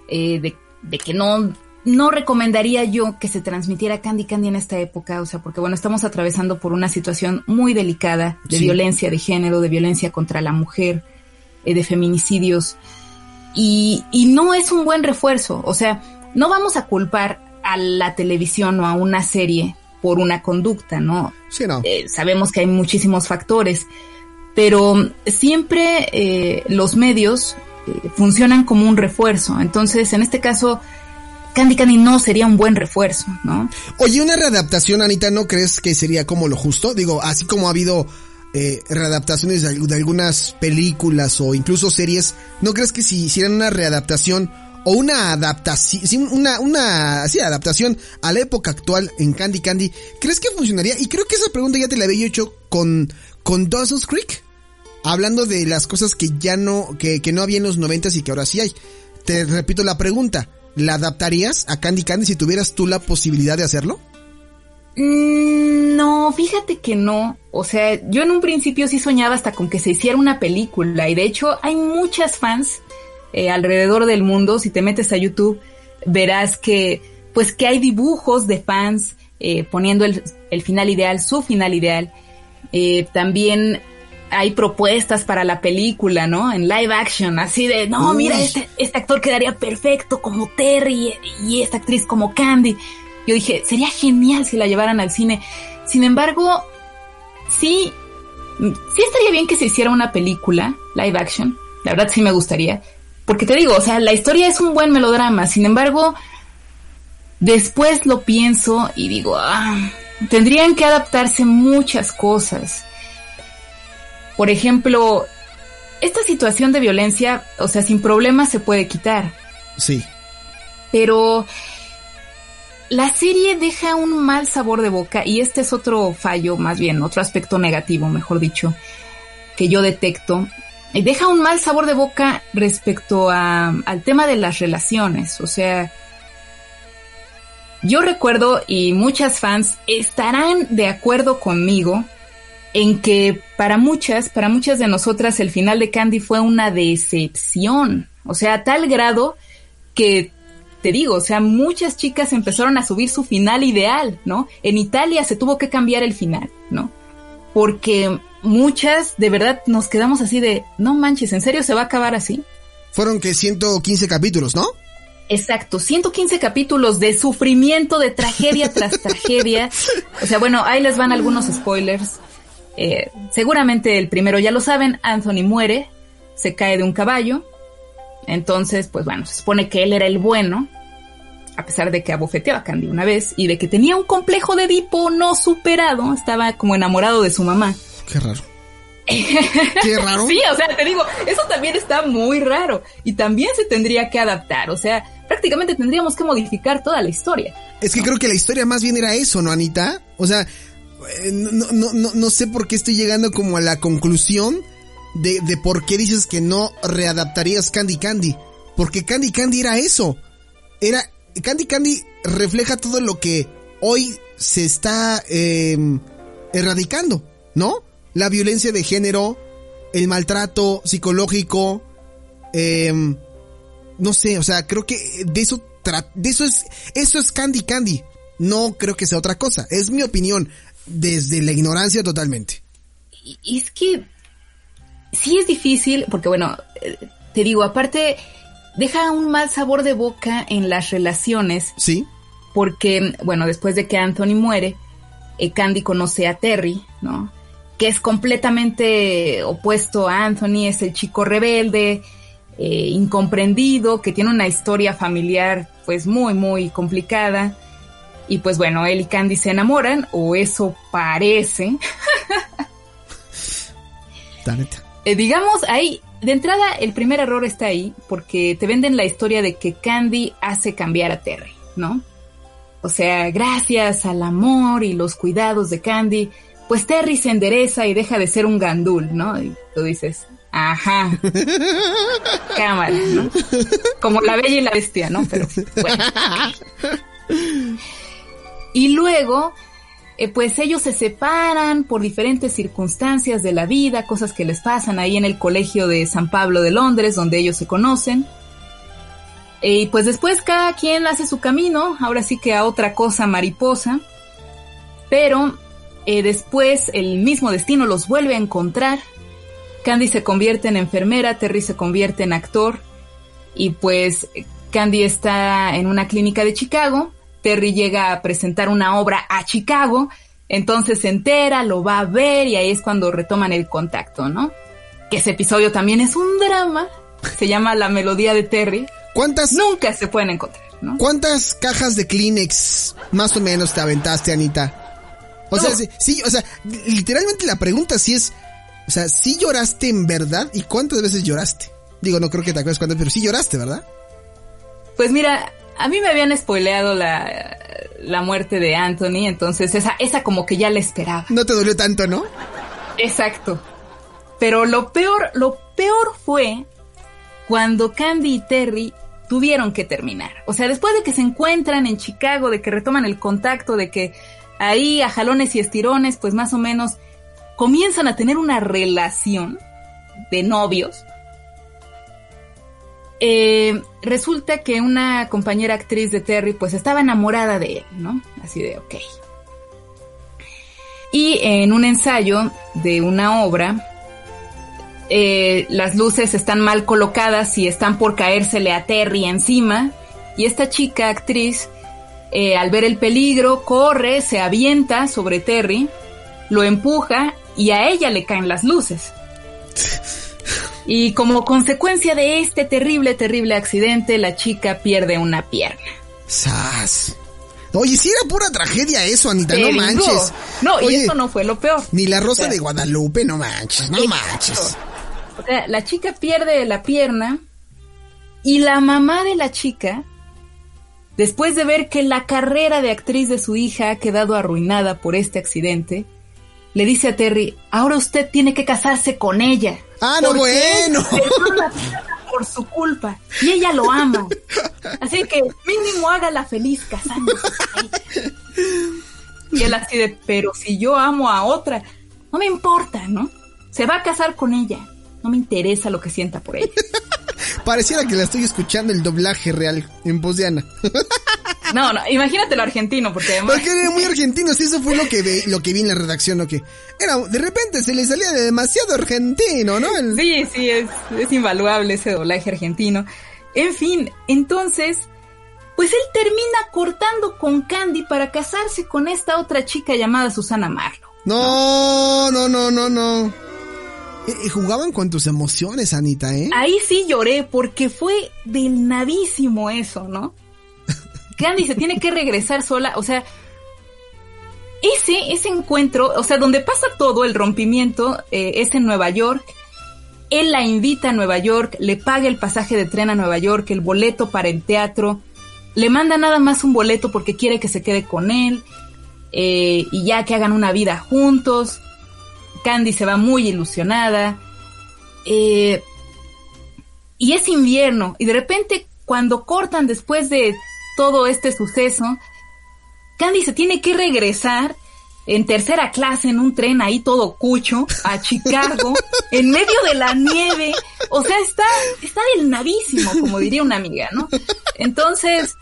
eh, de, de que no no recomendaría yo que se transmitiera Candy Candy en esta época, o sea, porque bueno, estamos atravesando por una situación muy delicada de violencia de género, de violencia contra la mujer, eh, de feminicidios, y, y no es un buen refuerzo, o sea, no vamos a culpar a la televisión o a una serie por una conducta, ¿no? Sí, no. Eh, sabemos que hay muchísimos factores, pero siempre eh, los medios funcionan como un refuerzo, entonces en este caso Candy Candy no sería un buen refuerzo, ¿no? Oye, una readaptación, Anita, ¿no crees que sería como lo justo? Digo, así como ha habido eh, readaptaciones de, algunas películas o incluso series, ¿no crees que si hicieran una readaptación o una adaptación, una, adaptación a la época actual en Candy Candy, ¿crees que funcionaría? Y creo que esa pregunta ya te la había hecho con, con Dawson's Creek, hablando de las cosas que ya no, que, que no había en los noventas y que ahora sí hay. Te repito la pregunta. ¿La adaptarías a Candy Candy si tuvieras tú la posibilidad de hacerlo? Mm, no, fíjate que no. O sea, yo en un principio sí soñaba hasta con que se hiciera una película y de hecho hay muchas fans eh, alrededor del mundo. Si te metes a YouTube verás que pues que hay dibujos de fans eh, poniendo el, el, final ideal, su final ideal. Eh, también hay propuestas para la película, ¿no? En live action, así de, no, mira, este, este actor quedaría perfecto como Terry y esta actriz como Candy. Yo dije, sería genial si la llevaran al cine. Sin embargo, sí, sí estaría bien que se hiciera una película live action. La verdad sí me gustaría. Porque te digo, o sea, la historia es un buen melodrama. Sin embargo, después lo pienso y digo, ah, tendrían que adaptarse muchas cosas. Por ejemplo, esta situación de violencia, o sea, sin problemas se puede quitar. Sí. Pero la serie deja un mal sabor de boca y este es otro fallo, más bien, otro aspecto negativo, mejor dicho, que yo detecto. Y deja un mal sabor de boca respecto a, al tema de las relaciones. O sea, yo recuerdo y muchas fans estarán de acuerdo conmigo en que para muchas, para muchas de nosotras el final de Candy fue una decepción. O sea, a tal grado que te digo, o sea, muchas chicas empezaron a subir su final ideal, ¿no? En Italia se tuvo que cambiar el final, ¿no? Porque muchas de verdad nos quedamos así de, no manches, ¿en serio se va a acabar así? Fueron que 115 capítulos, ¿no? Exacto, 115 capítulos de sufrimiento, de tragedia tras tragedia. O sea, bueno, ahí les van algunos spoilers. Eh, seguramente el primero ya lo saben, Anthony muere, se cae de un caballo. Entonces, pues bueno, se supone que él era el bueno, a pesar de que abofeteaba a Candy una vez y de que tenía un complejo de Edipo no superado, estaba como enamorado de su mamá. Qué raro. Qué raro. sí, o sea, te digo, eso también está muy raro y también se tendría que adaptar, o sea, prácticamente tendríamos que modificar toda la historia. Es que creo que la historia más bien era eso, ¿no, Anita? O sea, eh, no, no, no, no sé por qué estoy llegando como a la conclusión de, de por qué dices que no readaptarías Candy Candy. Porque Candy Candy era eso. Era. Candy Candy refleja todo lo que hoy se está eh, erradicando, ¿no? La violencia de género, el maltrato psicológico, eh, no sé, o sea, creo que de eso, de eso es, eso es Candy Candy. No creo que sea otra cosa. Es mi opinión desde la ignorancia totalmente. Y es que sí es difícil, porque bueno, eh, te digo, aparte deja un mal sabor de boca en las relaciones. Sí. Porque, bueno, después de que Anthony muere, eh, Candy conoce a Terry, ¿no? Que es completamente opuesto a Anthony, es el chico rebelde, eh, incomprendido, que tiene una historia familiar pues muy, muy complicada. Y pues bueno, él y Candy se enamoran, o eso parece. eh, digamos, ahí, de entrada, el primer error está ahí, porque te venden la historia de que Candy hace cambiar a Terry, ¿no? O sea, gracias al amor y los cuidados de Candy, pues Terry se endereza y deja de ser un gandul, ¿no? Y tú dices, ajá, cámara, ¿no? Como la bella y la bestia, ¿no? Pero bueno. Y luego, eh, pues ellos se separan por diferentes circunstancias de la vida, cosas que les pasan ahí en el colegio de San Pablo de Londres, donde ellos se conocen. Y pues después cada quien hace su camino, ahora sí que a otra cosa mariposa. Pero eh, después el mismo destino los vuelve a encontrar. Candy se convierte en enfermera, Terry se convierte en actor. Y pues Candy está en una clínica de Chicago. Terry llega a presentar una obra a Chicago. Entonces se entera, lo va a ver y ahí es cuando retoman el contacto, ¿no? Que ese episodio también es un drama. Se llama La Melodía de Terry. ¿Cuántas? Nunca se pueden encontrar, ¿no? ¿Cuántas cajas de Kleenex más o menos te aventaste, Anita? O sea, sí, sí, o sea, literalmente la pregunta sí es, o sea, ¿sí lloraste en verdad? ¿Y cuántas veces lloraste? Digo, no creo que te acuerdes cuántas, pero sí lloraste, ¿verdad? Pues mira, a mí me habían spoileado la, la muerte de Anthony, entonces esa, esa como que ya la esperaba. No te dolió tanto, ¿no? Exacto. Pero lo peor, lo peor fue cuando Candy y Terry tuvieron que terminar. O sea, después de que se encuentran en Chicago, de que retoman el contacto, de que ahí a jalones y estirones, pues más o menos comienzan a tener una relación de novios. Eh, resulta que una compañera actriz de Terry pues estaba enamorada de él, ¿no? Así de, ok. Y en un ensayo de una obra, eh, las luces están mal colocadas y están por caérsele a Terry encima. Y esta chica actriz, eh, al ver el peligro, corre, se avienta sobre Terry, lo empuja y a ella le caen las luces. Y como consecuencia de este terrible, terrible accidente, la chica pierde una pierna. ¡Sas! Oye, si era pura tragedia eso, Anita, no manches. No, y Oye, eso no fue lo peor. Ni la rosa de Guadalupe, no manches, no manches. O sea, la chica pierde la pierna y la mamá de la chica, después de ver que la carrera de actriz de su hija ha quedado arruinada por este accidente, le dice a Terry, ahora usted tiene que casarse con ella. Ah, no, bueno. por su culpa y ella lo ama. Así que mínimo hágala feliz casándose. con ella". Y él así de, pero si yo amo a otra, no me importa, ¿no? Se va a casar con ella. No me interesa lo que sienta por ella. Pareciera que la estoy escuchando el doblaje real en voz de Ana. No, no, imagínate lo argentino, porque además... Porque era muy argentino, sí, eso fue lo que ve- lo que vi en la redacción, lo que era, de repente se le salía de demasiado argentino, ¿no? El- Sí, sí, es, es invaluable ese doblaje argentino. En fin, entonces, pues él termina cortando con Candy para casarse con esta otra chica llamada Susana Marlowe. No, no, no, no, no. Eh, jugaban con tus emociones, Anita, ¿eh? Ahí sí lloré porque fue del nadísimo eso, ¿no? Candy se tiene que regresar sola, o sea, ese, ese encuentro, o sea, donde pasa todo el rompimiento eh, es en Nueva York. Él la invita a Nueva York, le paga el pasaje de tren a Nueva York, el boleto para el teatro, le manda nada más un boleto porque quiere que se quede con él eh, y ya que hagan una vida juntos. Candy se va muy ilusionada. Eh, y es invierno y de repente cuando cortan después de todo este suceso, Candy se tiene que regresar en tercera clase en un tren ahí todo cucho a Chicago en medio de la nieve. O sea, está, está del navísimo, como diría una amiga, ¿no? Entonces,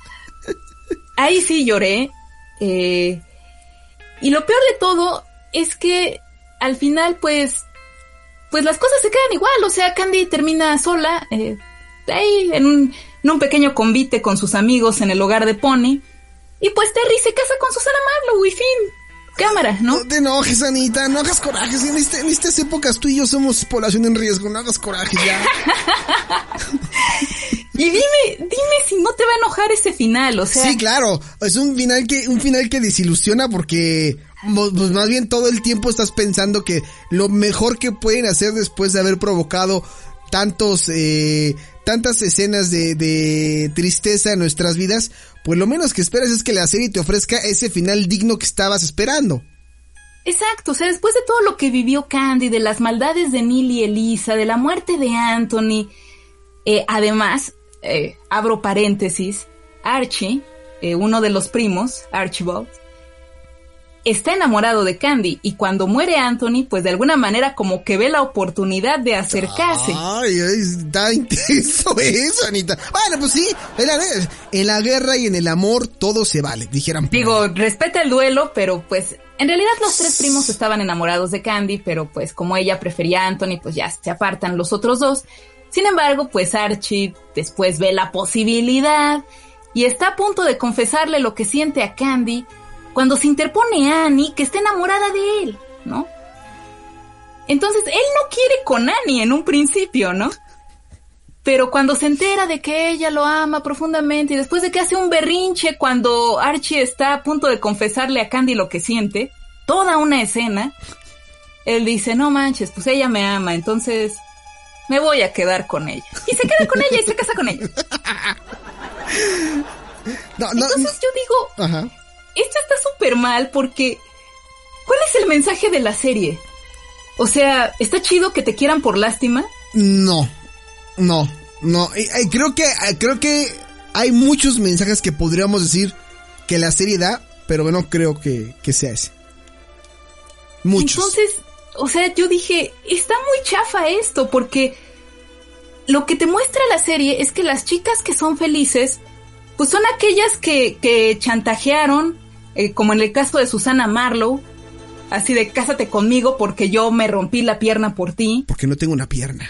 ahí sí lloré. eh, y lo peor de todo es que al final, pues, pues las cosas se quedan igual. O sea, Candy termina sola, eh, ahí en un, en un pequeño convite con sus amigos en el hogar de Pony. Y pues Terry se casa con Susana Marlowe y fin. Cámara, ¿no? No te enojes, Anita, no hagas corajes. En, este- en estas épocas tú y yo somos población en riesgo, no hagas coraje ya. Y dime, dime si no te va a enojar ese final, o sea. Sí, claro, es un final que, un final que desilusiona porque, pues más bien todo el tiempo estás pensando que lo mejor que pueden hacer después de haber provocado tantos, eh, tantas escenas de, de tristeza en nuestras vidas, pues lo menos que esperas es que la serie te ofrezca ese final digno que estabas esperando. Exacto, o sea, después de todo lo que vivió Candy, de las maldades de Neil y Elisa, de la muerte de Anthony, eh, además, eh, abro paréntesis, Archie, eh, uno de los primos, Archibald, está enamorado de Candy y cuando muere Anthony, pues de alguna manera como que ve la oportunidad de acercarse. Ay, está intenso eso, Anita. Bueno, pues sí, en la, en la guerra y en el amor todo se vale, dijeran. Digo, respeta el duelo, pero pues en realidad los tres primos estaban enamorados de Candy, pero pues como ella prefería a Anthony, pues ya se apartan los otros dos. Sin embargo, pues Archie después ve la posibilidad y está a punto de confesarle lo que siente a Candy cuando se interpone Annie, que está enamorada de él, ¿no? Entonces, él no quiere con Annie en un principio, ¿no? Pero cuando se entera de que ella lo ama profundamente y después de que hace un berrinche cuando Archie está a punto de confesarle a Candy lo que siente, toda una escena, él dice, no manches, pues ella me ama, entonces me voy a quedar con ella. Y se queda con ella y se casa con ella. No, no, Entonces yo digo, ajá. Esto está súper mal porque ¿cuál es el mensaje de la serie? O sea, ¿está chido que te quieran por lástima? No, no, no. Y- y creo que, eh, creo que hay muchos mensajes que podríamos decir que la serie da, pero no creo que, que sea ese. Muchos. Entonces, o sea, yo dije, está muy chafa esto, porque lo que te muestra la serie es que las chicas que son felices, pues son aquellas que, que chantajearon, eh, como en el caso de Susana Marlowe, así de cásate conmigo porque yo me rompí la pierna por ti, Porque no tengo una pierna.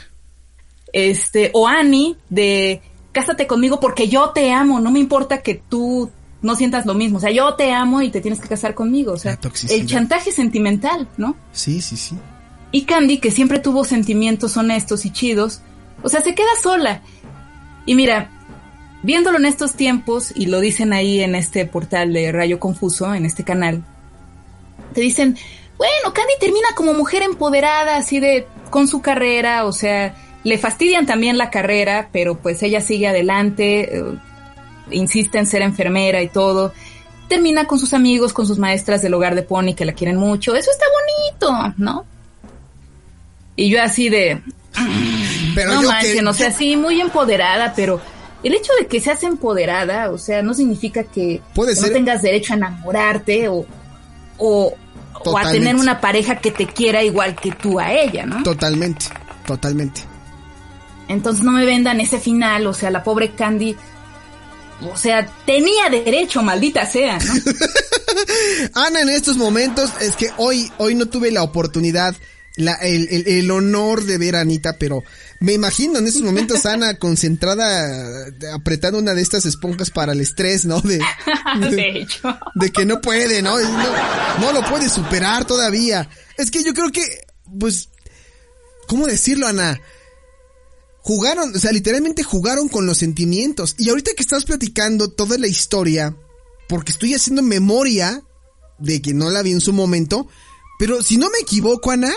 este, o Annie, de cásate conmigo porque yo te amo, no me importa que tú no sientas lo mismo, o sea, yo te amo y te tienes que casar conmigo, o sea, el chantaje sentimental, ¿no? Sí, sí, sí. Y Candy, que siempre tuvo sentimientos honestos y chidos, o sea, se queda sola. Y mira, viéndolo en estos tiempos, y lo dicen ahí en este portal de Rayo Confuso, en este canal, te dicen, bueno, Candy termina como mujer empoderada, así de, con su carrera, o sea, le fastidian también la carrera, pero pues ella sigue adelante, eh, insiste en ser enfermera y todo. Termina con sus amigos, con sus maestras del hogar de Pony que la quieren mucho. Eso está bonito, ¿no? Y yo así de... Pero no manches, no sé, así muy empoderada, pero el hecho de que seas empoderada, o sea, no significa que, no tengas derecho a enamorarte o, o, o, a tener una pareja que te quiera igual que tú a ella, ¿no? Totalmente, totalmente. Entonces no me vendan ese final, o sea, la pobre Candy, o sea, tenía derecho, maldita sea, ¿no? Ana, en estos momentos, es que hoy, hoy no tuve la oportunidad, la, el, el, el, honor de ver a Anita, pero me imagino en estos momentos Ana concentrada, apretando una de estas esponjas para el estrés, ¿no? De, de, hecho. De que no puede, ¿no? ¿no? No lo puede superar todavía. Es que yo creo que, pues, ¿cómo decirlo, Ana? jugaron, o sea, literalmente jugaron con los sentimientos. Y ahorita que estás platicando toda la historia, porque estoy haciendo memoria de que no la vi en su momento, pero si no me equivoco, Ana,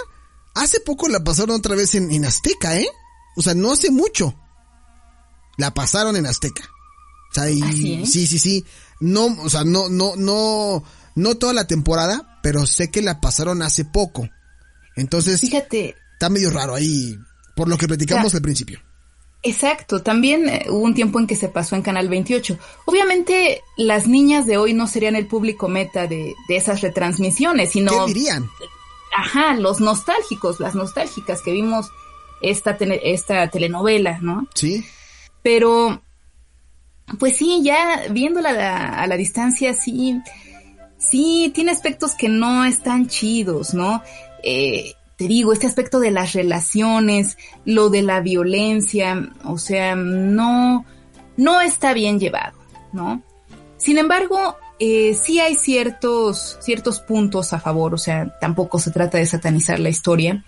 hace poco la pasaron otra vez en, en Azteca, ¿eh? O sea, no hace mucho. La pasaron en Azteca. O sea, y, ¿Ah, sí, sí, sí. No, o sea, no, no, no, no toda la temporada, pero sé que la pasaron hace poco. Entonces, fíjate. Está medio raro ahí por lo que platicamos al principio. Exacto, también eh, hubo un tiempo en que se pasó en Canal 28. Obviamente las niñas de hoy no serían el público meta de, esas retransmisiones, sino... ¿Qué dirían? Ajá, los nostálgicos, las nostálgicas que vimos esta, esta telenovela, ¿no? Sí. Pero, pues sí, ya viéndola a, a la distancia, sí, sí, tiene aspectos que no están chidos, ¿no? Eh, te digo, este aspecto de las relaciones, lo de la violencia, o sea, no, no está bien llevado, ¿no? Sin embargo, eh, sí hay ciertos, ciertos puntos a favor, o sea, tampoco se trata de satanizar la historia.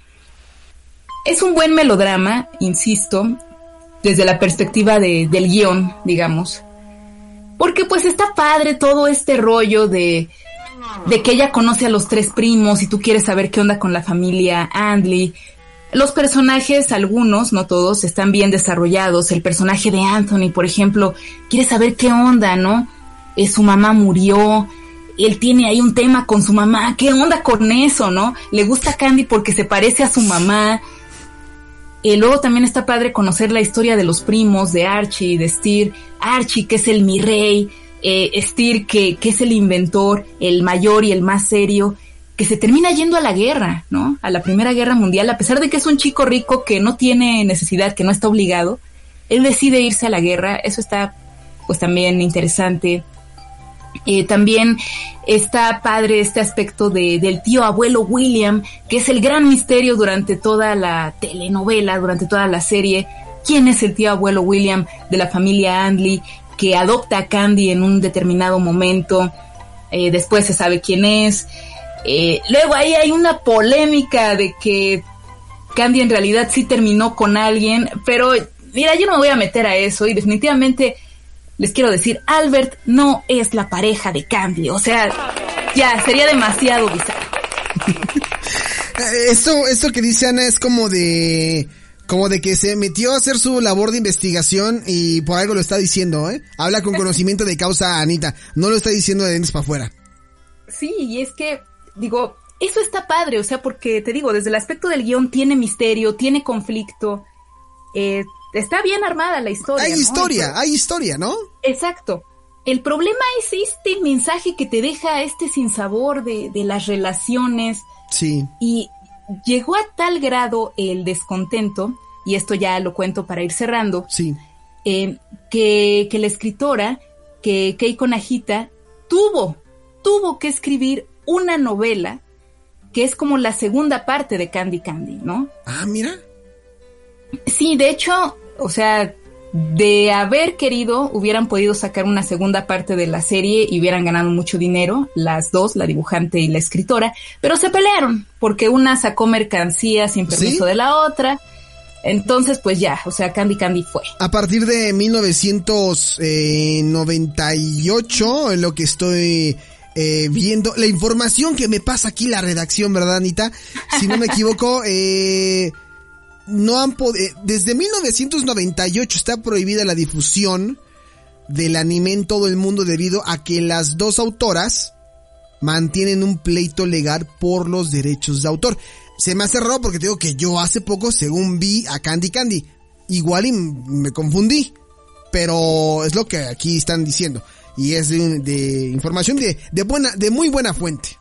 Es un buen melodrama, insisto, desde la perspectiva de, del guion, digamos. Porque pues está padre todo este rollo de de que ella conoce a los tres primos y tú quieres saber qué onda con la familia Andley. Los personajes, algunos, no todos, están bien desarrollados. El personaje de Anthony, por ejemplo, quiere saber qué onda, ¿no? Eh, su mamá murió, él tiene ahí un tema con su mamá, ¿qué onda con eso, no? Le gusta Candy porque se parece a su mamá. Eh, luego también está padre conocer la historia de los primos, de Archie y de Steer. Archie, que es el mi rey, eh, Steer, que, que es el inventor, el mayor y el más serio, que se termina yendo a la guerra, ¿no? A la Primera Guerra Mundial, a pesar de que es un chico rico que no tiene necesidad, que no está obligado, él decide irse a la guerra, eso está pues también interesante. Eh, también está padre este aspecto de, del tío abuelo William, que es el gran misterio durante toda la telenovela, durante toda la serie. ¿Quién es el tío abuelo William de la familia Andley? que adopta a Candy en un determinado momento, eh, después se sabe quién es. Eh, luego ahí hay una polémica de que Candy en realidad sí terminó con alguien, pero mira, yo no me voy a meter a eso y definitivamente les quiero decir, Albert no es la pareja de Candy, o sea, ya sería demasiado bizarro. esto, esto que dice Ana es como de como de que se metió a hacer su labor de investigación y por algo lo está diciendo, ¿eh? Habla con conocimiento de causa Anita, no lo está diciendo de dentro para afuera. Sí, y es que, digo, eso está padre, o sea, porque te digo, desde el aspecto del guion tiene misterio, tiene conflicto, eh, está bien armada la historia. Hay historia, hay historia, ¿no? Exacto. El problema es este mensaje que te deja este sinsabor de, de las relaciones. Sí. Y llegó a tal grado el descontento, y esto ya lo cuento para ir cerrando, sí. Eh, que, que, la escritora, que Keiko Najita, tuvo, tuvo que escribir una novela que es como la segunda parte de Candy Candy, ¿no? Ah, mira. Sí, de hecho, o sea, de haber querido, hubieran podido sacar una segunda parte de la serie y hubieran ganado mucho dinero, las dos, la dibujante y la escritora, pero se pelearon porque una sacó mercancía sin permiso de la otra. Entonces, pues ya, o sea, Candy Candy fue. A partir de 1998, en lo que estoy eh, viendo, la información que me pasa aquí la redacción, ¿verdad, Anita? Si no me equivoco, eh, no han podido, desde 1998 está prohibida la difusión del anime en todo el mundo debido a que las dos autoras mantienen un pleito legal por los derechos de autor. Se me hace raro porque te digo que yo hace poco, según vi a Candy Candy, igual y me confundí, pero es lo que aquí están diciendo y es de, información de, de, buena, de muy buena fuente.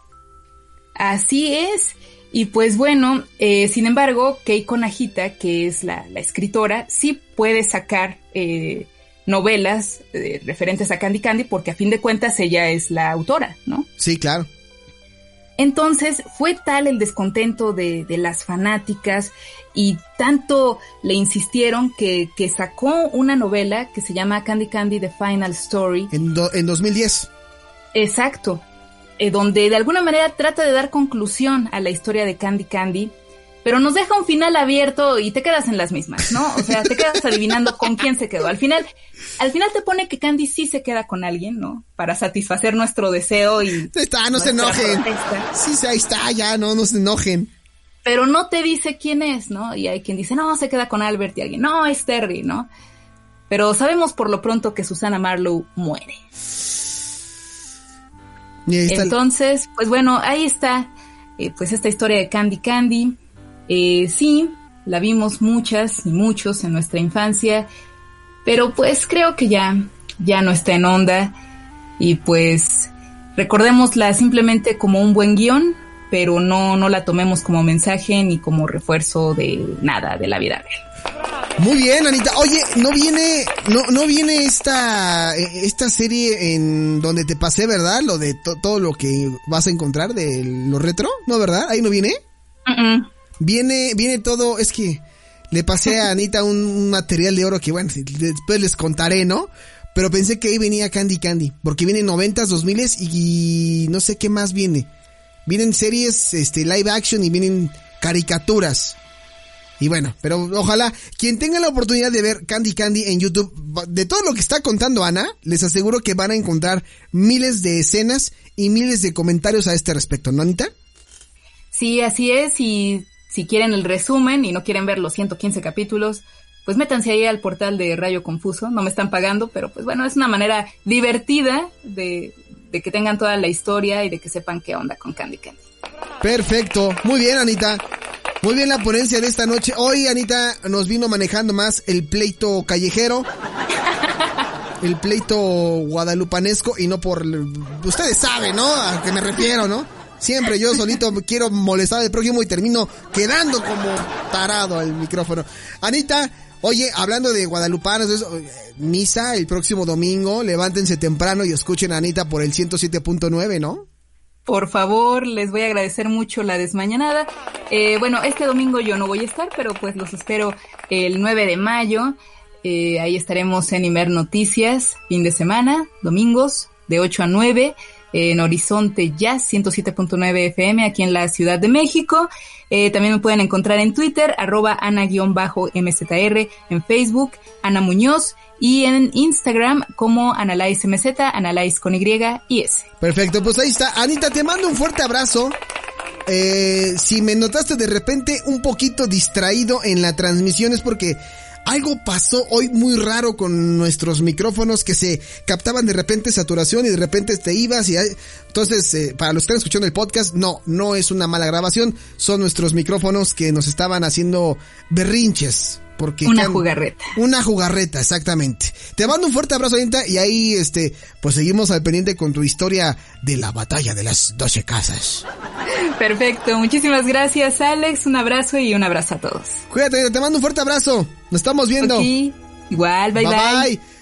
Así es. Y pues bueno, eh, sin embargo, Keiko Najita, que es la, la escritora, sí puede sacar eh, novelas eh, referentes a Candy Candy porque a fin de cuentas ella es la autora, ¿no? Sí, claro. Entonces fue tal el descontento de, de las fanáticas y tanto le insistieron que, que, sacó una novela que se llama Candy Candy The Final Story. En, en 2010. Exacto. Eh, donde de alguna manera trata de dar conclusión a la historia de Candy Candy pero nos deja un final abierto y te quedas en las mismas, ¿no? O sea, te quedas adivinando con quién se quedó. Al final, al final te pone que Candy sí se queda con alguien, ¿no? Para satisfacer nuestro deseo y. Está, no se enojen. Sí, ahí está, ya, no, no se enojen. Pero no te dice quién es, ¿no? Y hay quien dice, no, se queda con Albert y alguien, no, es Terry, ¿no? Pero sabemos por lo pronto que Susana Marlowe muere. Entonces, pues bueno, ahí está, eh, pues esta historia de Candy Candy. Eh, sí, la vimos muchas y muchos en nuestra infancia, pero pues creo que ya, ya no está en onda y pues recordémosla simplemente como un buen guion, pero no, no la tomemos como mensaje ni como refuerzo de nada de la vida real. Muy bien, Anita. Oye, ¿no viene, no, no viene esta, esta serie en donde te pasé, verdad? Lo de todo lo que vas a encontrar de lo retro, ¿no, verdad? ¿Ahí no viene? Viene, viene todo, es que le pasé a Anita un, material de oro que bueno, después les contaré, ¿no? Pero pensé que ahí venía Candy Candy, porque viene noventas, dos miles y no sé qué más viene. Vienen series, este, live action y vienen caricaturas. Y bueno, pero ojalá quien tenga la oportunidad de ver Candy Candy en YouTube, de todo lo que está contando Ana, les aseguro que van a encontrar miles de escenas y miles de comentarios a este respecto, ¿no, Anita? Sí, así es, y si quieren el resumen y no quieren ver los 115 capítulos, pues métanse ahí al portal de Rayo Confuso. No me están pagando, pero pues bueno, es una manera divertida de, de que tengan toda la historia y de que sepan qué onda con Candy Candy. Perfecto. Muy bien, Anita. Muy bien la ponencia de esta noche. Hoy, Anita, nos vino manejando más el pleito callejero. El pleito guadalupanesco y no por... Ustedes saben, ¿no? A qué me refiero, ¿no? Siempre yo solito quiero molestar al prójimo y termino quedando como tarado al micrófono. Anita, oye, hablando de guadalupanos, eh, misa el próximo domingo, levántense temprano y escuchen a Anita por el 107.9, ¿no? Por favor, les voy a agradecer mucho la desmañanada. Eh, bueno, este domingo yo no voy a estar, pero pues los espero el 9 de mayo. Eh, ahí estaremos en Imer Noticias, fin de semana, domingos, de 8 a 9 en Horizonte Jazz 107.9 FM aquí en la Ciudad de México. Eh, también me pueden encontrar en Twitter, arroba ana-mzr, en Facebook, Ana Muñoz, y en Instagram como AnalyzeMZ, Analyze con Y y S. Perfecto, pues ahí está. Anita, te mando un fuerte abrazo. Eh, si me notaste de repente un poquito distraído en la transmisión es porque algo pasó hoy muy raro con nuestros micrófonos que se captaban de repente saturación y de repente te ibas y entonces eh, para los que están escuchando el podcast no, no es una mala grabación, son nuestros micrófonos que nos estaban haciendo berrinches. Porque una jugarreta. Una jugarreta, exactamente. Te mando un fuerte abrazo, Anita, y ahí, este, pues seguimos al pendiente con tu historia de la batalla de las doce casas. Perfecto, muchísimas gracias, Alex. Un abrazo y un abrazo a todos. Cuídate, te mando un fuerte abrazo. Nos estamos viendo. Igual, bye bye. bye.